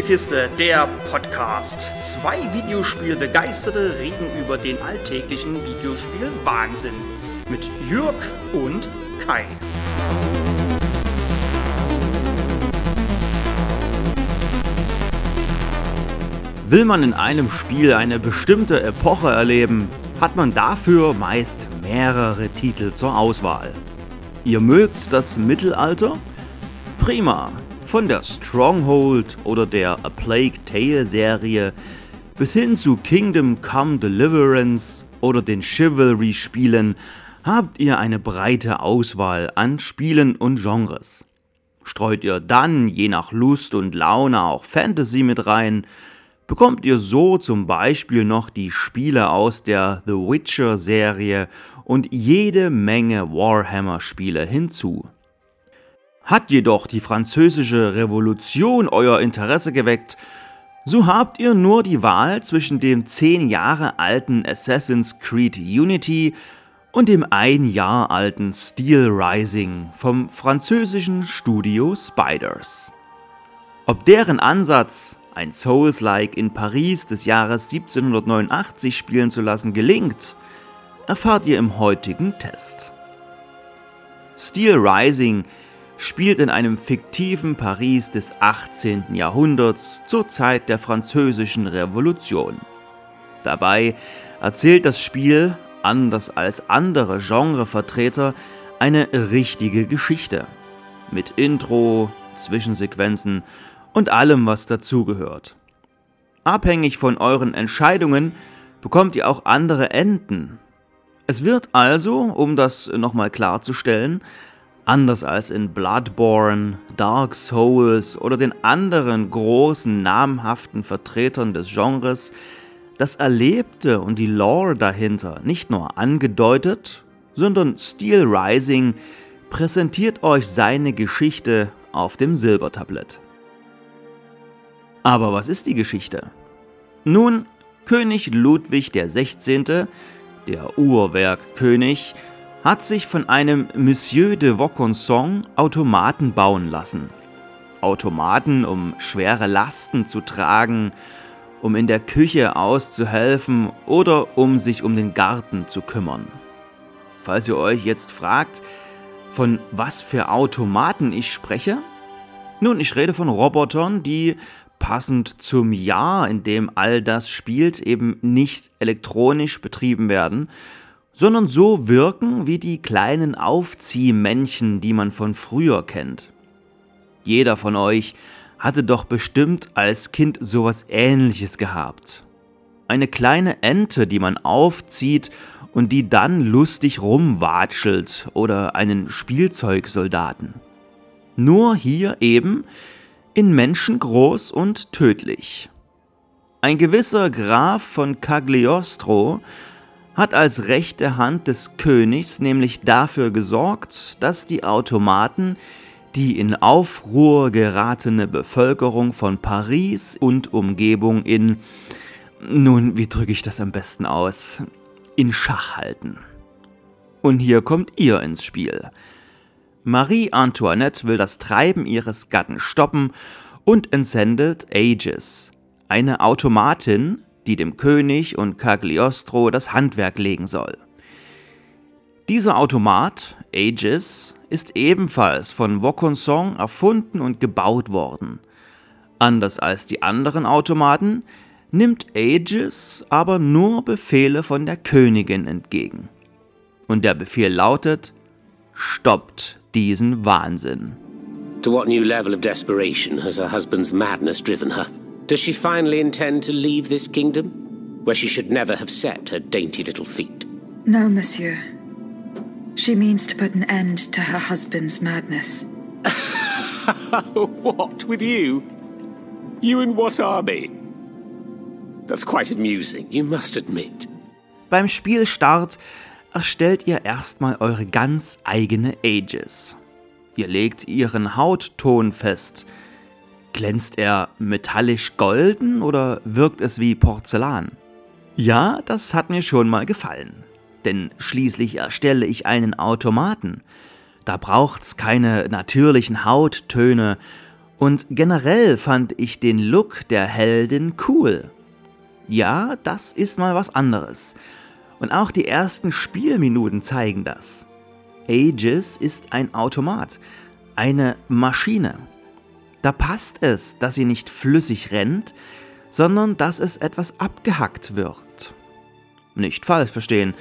Spielekiste, der Podcast. Zwei Videospielbegeisterte reden über den alltäglichen Videospiel-Wahnsinn. Mit Jürg und Kai. Will man in einem Spiel eine bestimmte Epoche erleben, hat man dafür meist mehrere Titel zur Auswahl. Ihr mögt das Mittelalter? Prima, von der Stronghold oder der A Plague Tale Serie bis hin zu Kingdom Come Deliverance oder den Chivalry-Spielen habt ihr eine breite Auswahl an Spielen und Genres. Streut ihr dann, je nach Lust und Laune, auch Fantasy mit rein, bekommt ihr so zum Beispiel noch die Spiele aus der The Witcher-Serie und jede Menge Warhammer-Spiele hinzu. Hat jedoch die französische Revolution euer Interesse geweckt, so habt ihr nur die Wahl zwischen dem 10 Jahre alten Assassin's Creed Unity und dem ein Jahr alten Steel Rising vom französischen Studio Spiders. Ob deren Ansatz, ein Souls-like in Paris des Jahres 1789 spielen zu lassen, gelingt, erfahrt ihr im heutigen Test. Steel Rising spielt in einem fiktiven Paris des 18. Jahrhunderts zur Zeit der Französischen Revolution. Dabei erzählt das Spiel, anders als andere Genrevertreter, eine richtige Geschichte. Mit Intro, Zwischensequenzen und allem, was dazugehört. Abhängig von euren Entscheidungen bekommt ihr auch andere Enden. Es wird also, um das nochmal klarzustellen, Anders als in Bloodborne, Dark Souls oder den anderen großen namhaften Vertretern des Genres, das Erlebte und die Lore dahinter nicht nur angedeutet, sondern Steel Rising präsentiert euch seine Geschichte auf dem Silbertablett. Aber was ist die Geschichte? Nun, König Ludwig XVI., der Uhrwerkkönig, hat sich von einem Monsieur de Vaucanson Automaten bauen lassen. Automaten, um schwere Lasten zu tragen, um in der Küche auszuhelfen oder um sich um den Garten zu kümmern. Falls ihr euch jetzt fragt, von was für Automaten ich spreche? Nun, ich rede von Robotern, die passend zum Jahr, in dem all das spielt, eben nicht elektronisch betrieben werden, sondern so wirken wie die kleinen Aufziehmännchen, die man von früher kennt. Jeder von euch hatte doch bestimmt als Kind sowas ähnliches gehabt. Eine kleine Ente, die man aufzieht und die dann lustig rumwatschelt oder einen Spielzeugsoldaten. Nur hier eben in menschengroß und tödlich. Ein gewisser Graf von Cagliostro hat als rechte Hand des Königs nämlich dafür gesorgt, dass die Automaten die in Aufruhr geratene Bevölkerung von Paris und Umgebung in, nun, wie drücke ich das am besten aus, in Schach halten. Und hier kommt ihr ins Spiel. Marie Antoinette will das Treiben ihres Gatten stoppen und entsendet Aegis, eine Automatin, die dem König und Cagliostro das Handwerk legen soll. Dieser Automat, Aegis, ist ebenfalls von Vaucanson erfunden und gebaut worden. Anders als die anderen Automaten nimmt Aegis aber nur Befehle von der Königin entgegen. Und der Befehl lautet, stoppt diesen Wahnsinn. To what new level of desperation has her husband's madness driven her? Does she finally intend to leave this kingdom, where she should never have set her dainty little feet? No, monsieur. She means to put an end to her husband's madness. what, with you? You in what army? That's quite amusing, you must admit. Beim Spielstart erstellt ihr erstmal eure ganz eigene Aegis. Ihr legt ihren Hautton fest, Glänzt er metallisch golden oder wirkt es wie Porzellan? Ja, das hat mir schon mal gefallen. Denn schließlich erstelle ich einen Automaten. Da braucht's keine natürlichen Hauttöne Und generell fand ich den Look der Heldin cool. Ja, das ist mal was anderes. Und auch die ersten Spielminuten zeigen das. Aegis ist ein Automat, eine Maschine. Da passt es, dass sie nicht flüssig rennt, sondern dass es etwas abgehackt wird. Nicht falsch verstehen,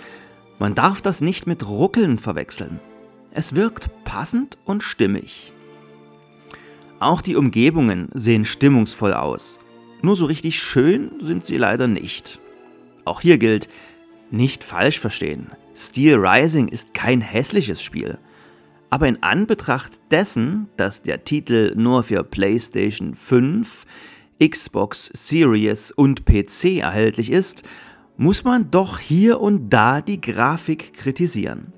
man darf das nicht mit Ruckeln verwechseln. Es wirkt passend und stimmig. Auch die Umgebungen sehen stimmungsvoll aus. Nur so richtig schön sind sie leider nicht. Auch hier gilt, nicht falsch verstehen. Steel Rising ist kein hässliches Spiel. Aber in Anbetracht dessen, dass der Titel nur für PlayStation 5, Xbox Series und PC erhältlich ist, muss man doch hier und da die Grafik kritisieren.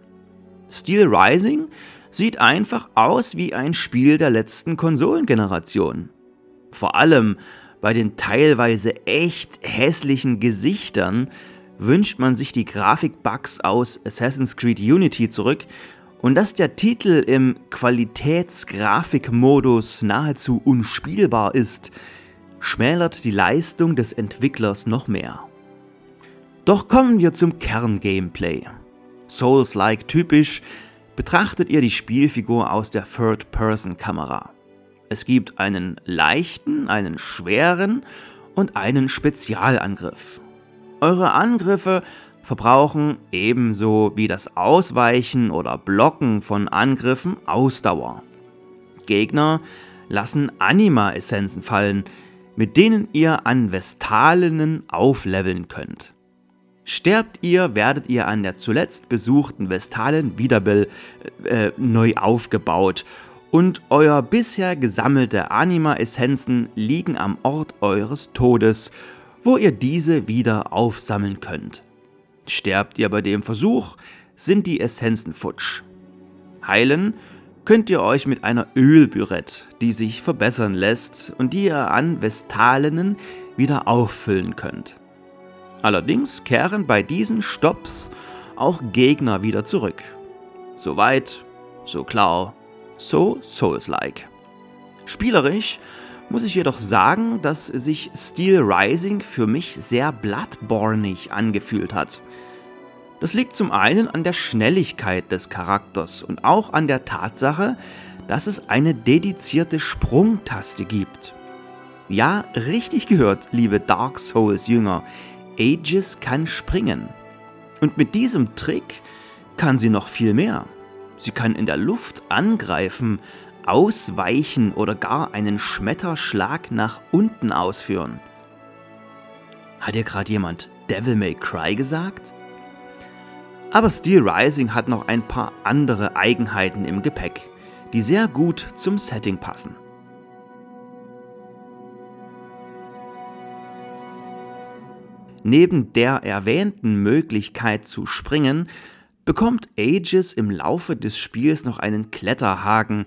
Steel Rising sieht einfach aus wie ein Spiel der letzten Konsolengeneration. Vor allem bei den teilweise echt hässlichen Gesichtern wünscht man sich die Grafikbugs aus Assassin's Creed Unity zurück und dass der Titel im Qualitätsgrafikmodus nahezu unspielbar ist, schmälert die Leistung des Entwicklers noch mehr. Doch kommen wir zum Kerngameplay. Souls-like typisch betrachtet ihr die Spielfigur aus der Third-Person-Kamera. Es gibt einen leichten, einen schweren und einen Spezialangriff. Eure Angriffe verbrauchen ebenso wie das Ausweichen oder Blocken von Angriffen Ausdauer. Gegner lassen Anima-Essenzen fallen, mit denen ihr an Vestalinnen aufleveln könnt. Sterbt ihr, werdet ihr an der zuletzt besuchten Vestalen Wiederbell äh, neu aufgebaut und euer bisher gesammelte Anima-Essenzen liegen am Ort eures Todes wo ihr diese wieder aufsammeln könnt. Sterbt ihr bei dem Versuch, sind die Essenzen futsch. Heilen könnt ihr euch mit einer Ölbürette, die sich verbessern lässt und die ihr an Vestalenen wieder auffüllen könnt. Allerdings kehren bei diesen Stops auch Gegner wieder zurück. So weit, so klar, so Souls-like. Spielerisch muss ich jedoch sagen, dass sich Steel Rising für mich sehr Bloodborneig angefühlt hat. Das liegt zum einen an der Schnelligkeit des Charakters und auch an der Tatsache, dass es eine dedizierte Sprungtaste gibt. Ja, richtig gehört, liebe Dark Souls Jünger, Aegis kann springen. Und mit diesem Trick kann sie noch viel mehr. Sie kann in der Luft angreifen, ausweichen oder gar einen Schmetterschlag nach unten ausführen. Hat hier gerade jemand Devil May Cry gesagt? Aber Steel Rising hat noch ein paar andere Eigenheiten im Gepäck, die sehr gut zum Setting passen. Neben der erwähnten Möglichkeit zu springen, bekommt Aegis im Laufe des Spiels noch einen Kletterhaken,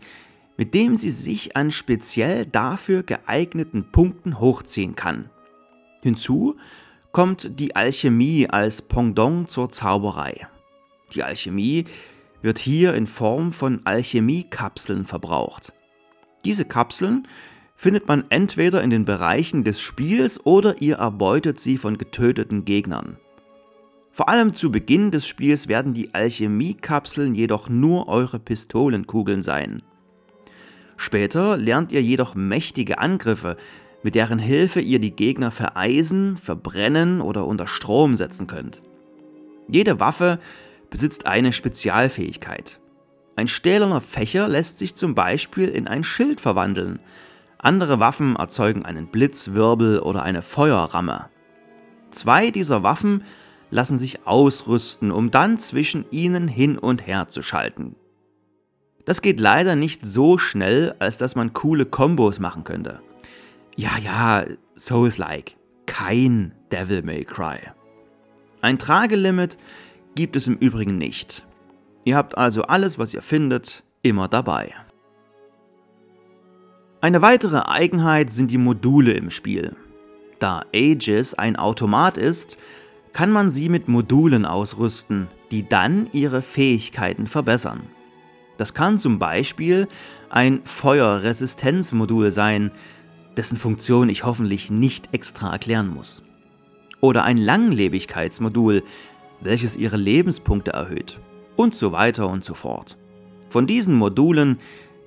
mit dem sie sich an speziell dafür geeigneten Punkten hochziehen kann. Hinzu kommt die Alchemie als Pendant zur Zauberei. Die Alchemie wird hier in Form von Alchemiekapseln verbraucht. Diese Kapseln findet man entweder in den Bereichen des Spiels oder ihr erbeutet sie von getöteten Gegnern. Vor allem zu Beginn des Spiels werden die Alchemiekapseln jedoch nur eure Pistolenkugeln sein. Später lernt ihr jedoch mächtige Angriffe, mit deren Hilfe ihr die Gegner vereisen, verbrennen oder unter Strom setzen könnt. Jede Waffe besitzt eine Spezialfähigkeit. Ein stählerner Fächer lässt sich zum Beispiel in ein Schild verwandeln. Andere Waffen erzeugen einen Blitzwirbel oder eine Feuerramme. Zwei dieser Waffen lassen sich ausrüsten, um dann zwischen ihnen hin und her zu schalten. Das geht leider nicht so schnell, als dass man coole Kombos machen könnte. Ja, ja, Souls-like. Kein Devil May Cry. Ein Tragelimit gibt es im Übrigen nicht. Ihr habt also alles, was ihr findet, immer dabei. Eine weitere Eigenheit sind die Module im Spiel. Da Aegis ein Automat ist, kann man sie mit Modulen ausrüsten, die dann ihre Fähigkeiten verbessern. Das kann zum Beispiel ein Feuerresistenzmodul sein, dessen Funktion ich hoffentlich nicht extra erklären muss. Oder ein Langlebigkeitsmodul, welches ihre Lebenspunkte erhöht. Und so weiter und so fort. Von diesen Modulen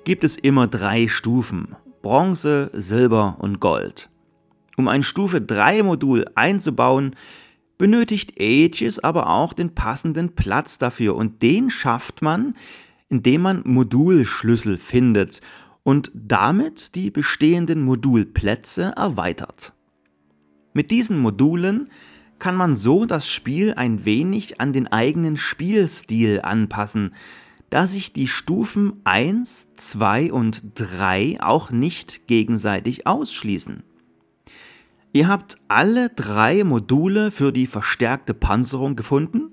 gibt es immer drei Stufen. Bronze, Silber und Gold. Um ein Stufe 3 Modul einzubauen, benötigt Aegis aber auch den passenden Platz dafür und den schafft man, indem man Modulschlüssel findet und damit die bestehenden Modulplätze erweitert. Mit diesen Modulen kann man so das Spiel ein wenig an den eigenen Spielstil anpassen, da sich die Stufen 1, 2 und 3 auch nicht gegenseitig ausschließen. Ihr habt alle drei Module für die verstärkte Panzerung gefunden?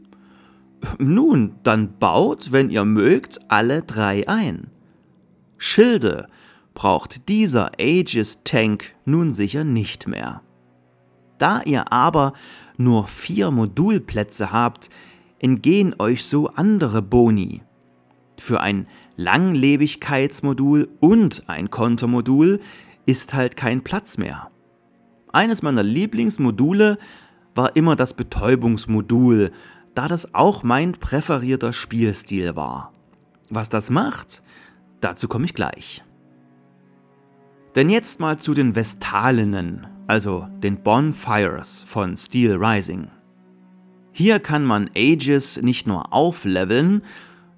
Nun, dann baut, wenn ihr mögt, alle drei ein. Schilde braucht dieser Aegis Tank nun sicher nicht mehr. Da ihr aber nur vier Modulplätze habt, entgehen euch so andere Boni. Für ein Langlebigkeitsmodul und ein Kontermodul ist halt kein Platz mehr. Eines meiner Lieblingsmodule war immer das Betäubungsmodul, da das auch mein präferierter Spielstil war. Was das macht, dazu komme ich gleich. Denn jetzt mal zu den Vestalinnen, also den Bonfires von Steel Rising. Hier kann man Aegis nicht nur aufleveln,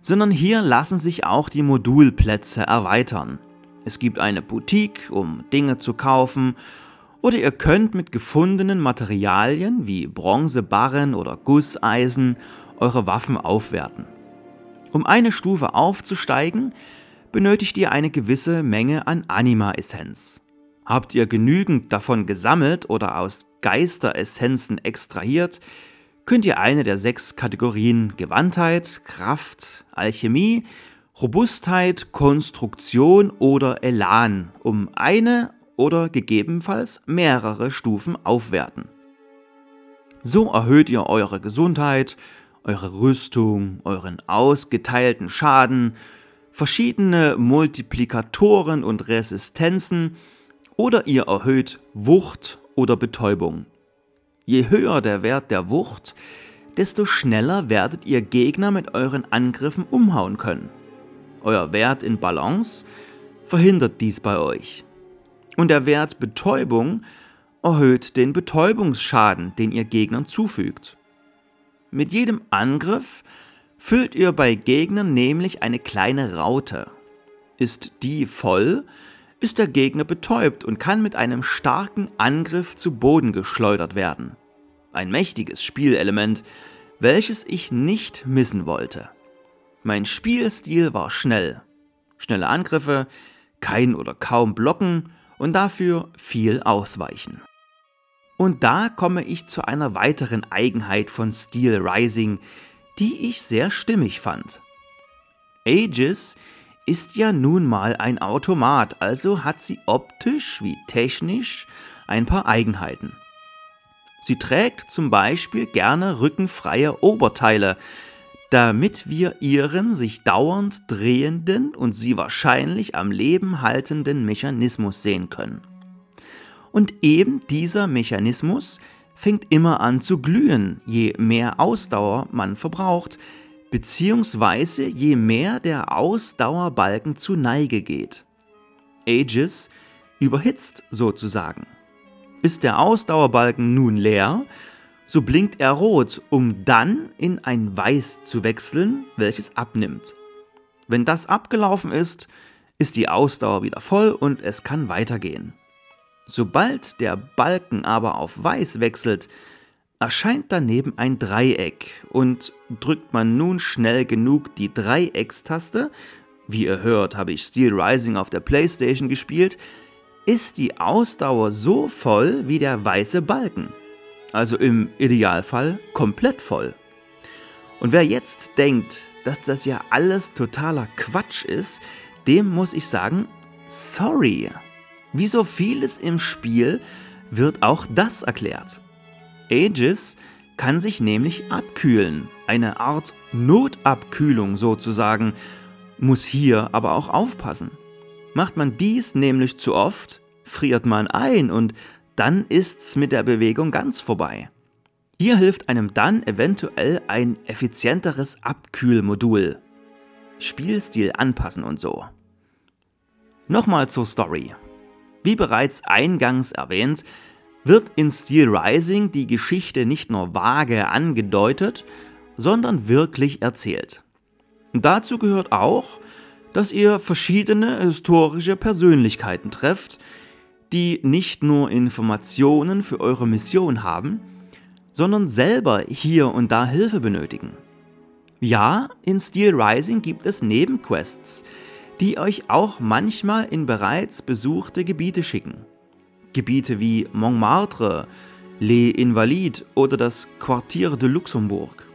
sondern hier lassen sich auch die Modulplätze erweitern. Es gibt eine Boutique, um Dinge zu kaufen, oder ihr könnt mit gefundenen Materialien wie Bronzebarren oder Gusseisen eure Waffen aufwerten. Um eine Stufe aufzusteigen, benötigt ihr eine gewisse Menge an Anima-Essenz. Habt ihr genügend davon gesammelt oder aus Geisteressenzen extrahiert, könnt ihr eine der sechs Kategorien Gewandtheit, Kraft, Alchemie, Robustheit, Konstruktion oder Elan um eine oder gegebenenfalls mehrere Stufen aufwerten. So erhöht ihr eure Gesundheit, eure Rüstung, euren ausgeteilten Schaden, verschiedene Multiplikatoren und Resistenzen oder ihr erhöht Wucht oder Betäubung. Je höher der Wert der Wucht, desto schneller werdet ihr Gegner mit euren Angriffen umhauen können. Euer Wert in Balance verhindert dies bei euch. Und der Wert Betäubung erhöht den Betäubungsschaden, den ihr Gegnern zufügt. Mit jedem Angriff füllt ihr bei Gegnern nämlich eine kleine Raute. Ist die voll, ist der Gegner betäubt und kann mit einem starken Angriff zu Boden geschleudert werden. Ein mächtiges Spielelement, welches ich nicht missen wollte. Mein Spielstil war schnell. Schnelle Angriffe, kein oder kaum Blocken und dafür viel Ausweichen. Und da komme ich zu einer weiteren Eigenheit von Steel Rising, die ich sehr stimmig fand. Aegis ist ja nun mal ein Automat, also hat sie optisch wie technisch ein paar Eigenheiten. Sie trägt zum Beispiel gerne rückenfreie Oberteile, damit wir ihren sich dauernd drehenden und sie wahrscheinlich am Leben haltenden Mechanismus sehen können. Und eben dieser Mechanismus fängt immer an zu glühen, je mehr Ausdauer man verbraucht, beziehungsweise je mehr der Ausdauerbalken zu Neige geht. Aegis überhitzt sozusagen. Ist der Ausdauerbalken nun leer, so blinkt er rot, um dann in ein Weiß zu wechseln, welches abnimmt. Wenn das abgelaufen ist, ist die Ausdauer wieder voll und es kann weitergehen. Sobald der Balken aber auf Weiß wechselt, erscheint daneben ein Dreieck und drückt man nun schnell genug die Dreieckstaste, wie ihr hört, habe ich Steel Rising auf der Playstation gespielt, ist die Ausdauer so voll wie der weiße Balken. Also im Idealfall komplett voll. Und wer jetzt denkt, dass das ja alles totaler Quatsch ist, dem muss ich sagen, sorry. Wie so vieles im Spiel wird auch das erklärt. Aegis kann sich nämlich abkühlen, eine Art Notabkühlung sozusagen, muss hier aber auch aufpassen. Macht man dies nämlich zu oft, friert man ein und dann ist's mit der Bewegung ganz vorbei. Hier hilft einem dann eventuell ein effizienteres Abkühlmodul. Spielstil anpassen und so. Nochmal zur Story. Wie bereits eingangs erwähnt, wird in Steel Rising die Geschichte nicht nur vage angedeutet, sondern wirklich erzählt. dazu gehört auch, dass ihr verschiedene historische Persönlichkeiten trefft, die nicht nur Informationen für eure Mission haben, sondern selber hier und da Hilfe benötigen. Ja, in Steel Rising gibt es Nebenquests, die euch auch manchmal in bereits besuchte Gebiete schicken. Gebiete wie Montmartre, Les Invalides oder das Quartier de Luxembourg.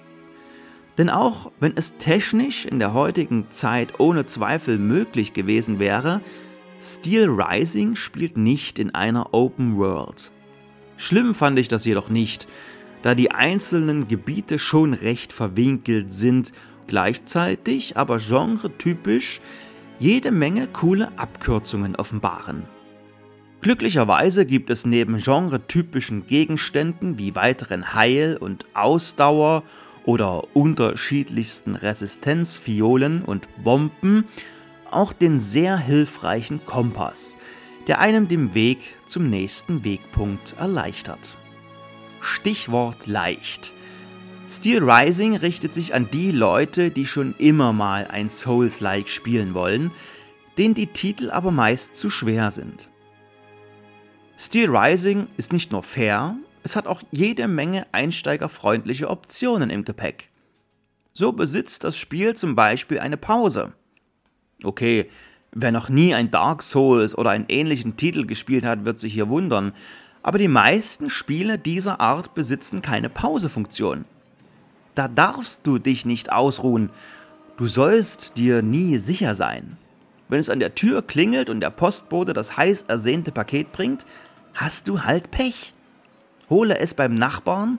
Denn auch wenn es technisch in der heutigen Zeit ohne Zweifel möglich gewesen wäre, Steel Rising spielt nicht in einer Open World. Schlimm fand ich das jedoch nicht, da die einzelnen Gebiete schon recht verwinkelt sind, gleichzeitig aber genretypisch jede Menge coole Abkürzungen offenbaren. Glücklicherweise gibt es neben genretypischen Gegenständen wie weiteren Heil- und Ausdauer- oder unterschiedlichsten Resistenzfiolen und Bomben auch den sehr hilfreichen Kompass, der einem den Weg zum nächsten Wegpunkt erleichtert. Stichwort leicht. Steel Rising richtet sich an die Leute, die schon immer mal ein Souls-like spielen wollen, denen die Titel aber meist zu schwer sind. Steel Rising ist nicht nur fair, es hat auch jede Menge einsteigerfreundliche Optionen im Gepäck. So besitzt das Spiel zum Beispiel eine Pause. Okay, wer noch nie ein Dark Souls oder einen ähnlichen Titel gespielt hat, wird sich hier wundern, aber die meisten Spiele dieser Art besitzen keine Pausefunktion. Da darfst du dich nicht ausruhen, du sollst dir nie sicher sein. Wenn es an der Tür klingelt und der Postbote das heiß ersehnte Paket bringt, hast du halt Pech. Hole es beim Nachbarn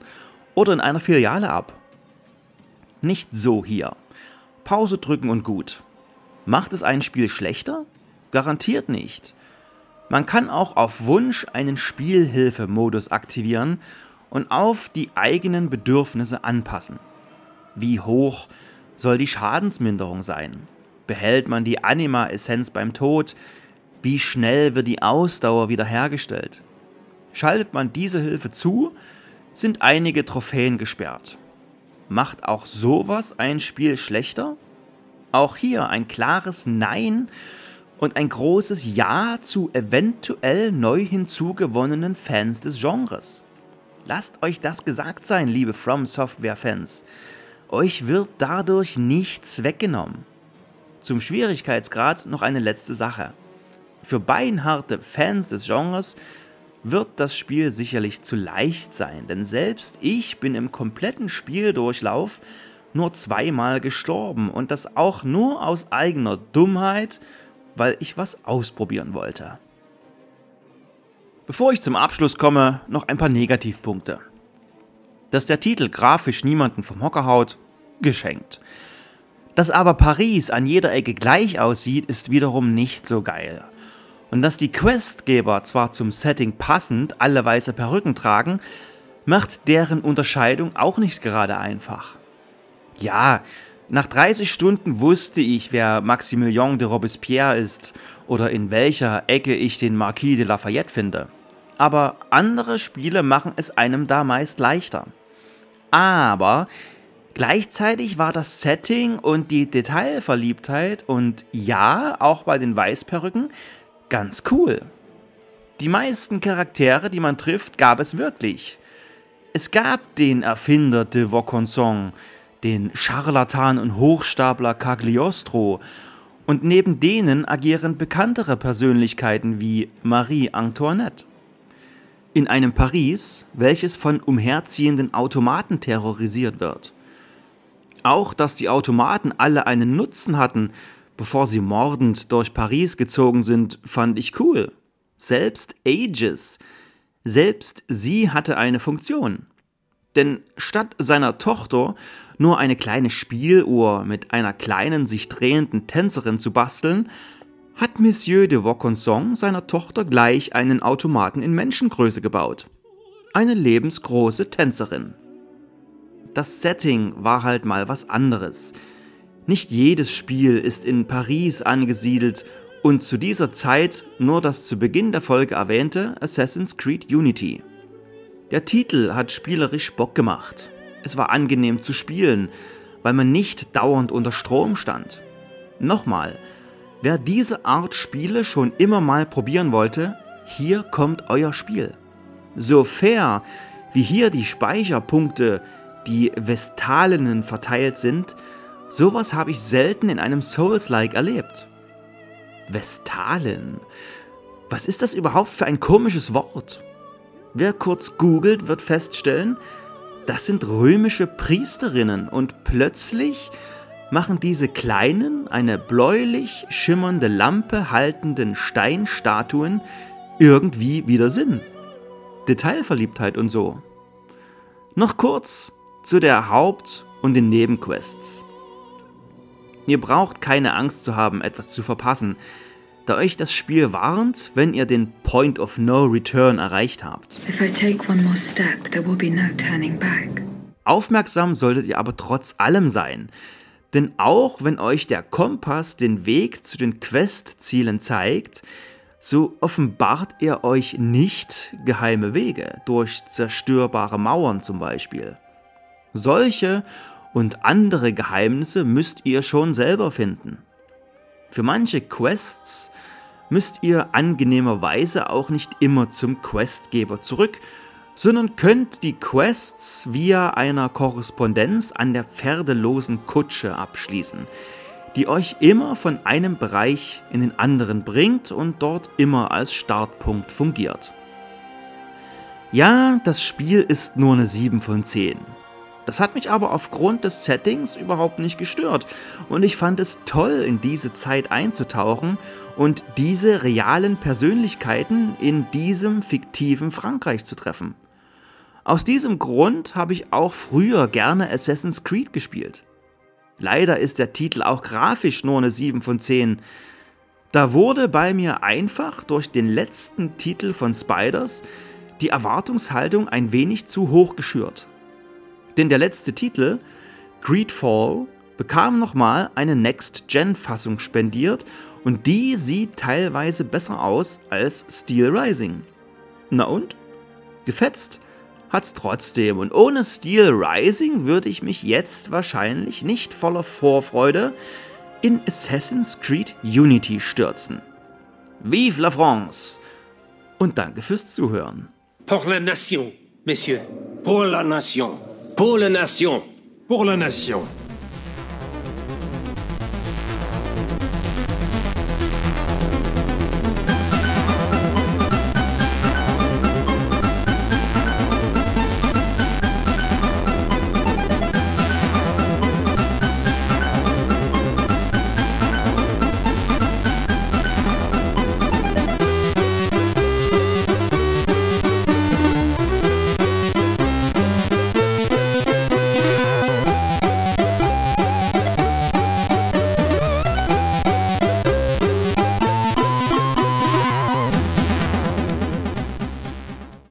oder in einer Filiale ab. Nicht so hier. Pause drücken und gut. Macht es ein Spiel schlechter? Garantiert nicht. Man kann auch auf Wunsch einen Spielhilfemodus aktivieren und auf die eigenen Bedürfnisse anpassen. Wie hoch soll die Schadensminderung sein? Behält man die Anima-Essenz beim Tod? Wie schnell wird die Ausdauer wiederhergestellt? Schaltet man diese Hilfe zu, sind einige Trophäen gesperrt. Macht auch sowas ein Spiel schlechter? Auch hier ein klares Nein und ein großes Ja zu eventuell neu hinzugewonnenen Fans des Genres. Lasst euch das gesagt sein, liebe From Software Fans. Euch wird dadurch nichts weggenommen. Zum Schwierigkeitsgrad noch eine letzte Sache. Für beinharte Fans des Genres wird das Spiel sicherlich zu leicht sein, denn selbst ich bin im kompletten Spieldurchlauf nur zweimal gestorben und das auch nur aus eigener Dummheit weil ich was ausprobieren wollte. Bevor ich zum Abschluss komme, noch ein paar Negativpunkte. Dass der Titel grafisch niemanden vom Hocker haut, geschenkt. Dass aber Paris an jeder Ecke gleich aussieht, ist wiederum nicht so geil. Und dass die Questgeber zwar zum Setting passend alle weiße Perücken tragen, macht deren Unterscheidung auch nicht gerade einfach. Ja, nach 30 Stunden wusste ich, wer Maximilien de Robespierre ist oder in welcher Ecke ich den Marquis de Lafayette finde. Aber andere Spiele machen es einem da meist leichter. Aber gleichzeitig war das Setting und die Detailverliebtheit und ja, auch bei den Weißperücken, ganz cool. Die meisten Charaktere, die man trifft, gab es wirklich. Es gab den Erfinder de Vaucanson, den Scharlatan und Hochstapler Cagliostro, und neben denen agieren bekanntere Persönlichkeiten wie Marie Antoinette. In einem Paris, welches von umherziehenden Automaten terrorisiert wird. Auch, dass die Automaten alle einen Nutzen hatten, bevor sie mordend durch Paris gezogen sind, fand ich cool. Selbst Aegis, selbst sie hatte eine Funktion. Denn statt seiner Tochter nur eine kleine Spieluhr mit einer kleinen sich drehenden Tänzerin zu basteln, hat Monsieur de Vaucanson seiner Tochter gleich einen Automaten in Menschengröße gebaut. Eine lebensgroße Tänzerin. Das Setting war halt mal was anderes. Nicht jedes Spiel ist in Paris angesiedelt und zu dieser Zeit nur das zu Beginn der Folge erwähnte Assassin's Creed Unity. Der Titel hat spielerisch Bock gemacht. Es war angenehm zu spielen, weil man nicht dauernd unter Strom stand. Nochmal, wer diese Art Spiele schon immer mal probieren wollte, hier kommt euer Spiel. So fair, wie hier die Speicherpunkte, die Vestalenen verteilt sind, sowas habe ich selten in einem Souls-like erlebt. Vestalen? Was ist das überhaupt für ein komisches Wort? Wer kurz googelt, wird feststellen, das sind römische Priesterinnen und plötzlich machen diese kleinen, eine bläulich schimmernde Lampe haltenden Steinstatuen irgendwie wieder Sinn. Detailverliebtheit und so. Noch kurz zu der Haupt- und den Nebenquests. Ihr braucht keine Angst zu haben, etwas zu verpassen, da euch das Spiel warnt, wenn ihr den Point of No Return erreicht habt. Step, no Aufmerksam solltet ihr aber trotz allem sein, denn auch wenn euch der Kompass den Weg zu den Quest-Zielen zeigt, so offenbart er euch nicht geheime Wege durch zerstörbare Mauern zum Beispiel. Solche und andere Geheimnisse müsst ihr schon selber finden. Für manche Quests müsst ihr angenehmerweise auch nicht immer zum Questgeber zurück, sondern könnt die Quests via einer Korrespondenz an der pferdelosen Kutsche abschließen, die euch immer von einem Bereich in den anderen bringt und dort immer als Startpunkt fungiert. Ja, das Spiel ist nur eine 7 von 10. Das hat mich aber aufgrund des Settings überhaupt nicht gestört und ich fand es toll, in diese Zeit einzutauchen und diese realen Persönlichkeiten in diesem fiktiven Frankreich zu treffen. Aus diesem Grund habe ich auch früher gerne Assassin's Creed gespielt. Leider ist der Titel auch grafisch nur eine 7 von 10. Da wurde bei mir einfach durch den letzten Titel von Spiders die Erwartungshaltung ein wenig zu hoch geschürt. Denn der letzte Titel, Greedfall, bekam nochmal eine Next-Gen-Fassung spendiert und die sieht teilweise besser aus als Steel Rising. Na und? Gefetzt hat's trotzdem und ohne Steel Rising würde ich mich jetzt wahrscheinlich nicht voller Vorfreude in Assassin's Creed Unity stürzen. Vive la France! Und danke fürs Zuhören. Pour la nation, messieurs. Pour la nation. Pour la nation. Pour la nation.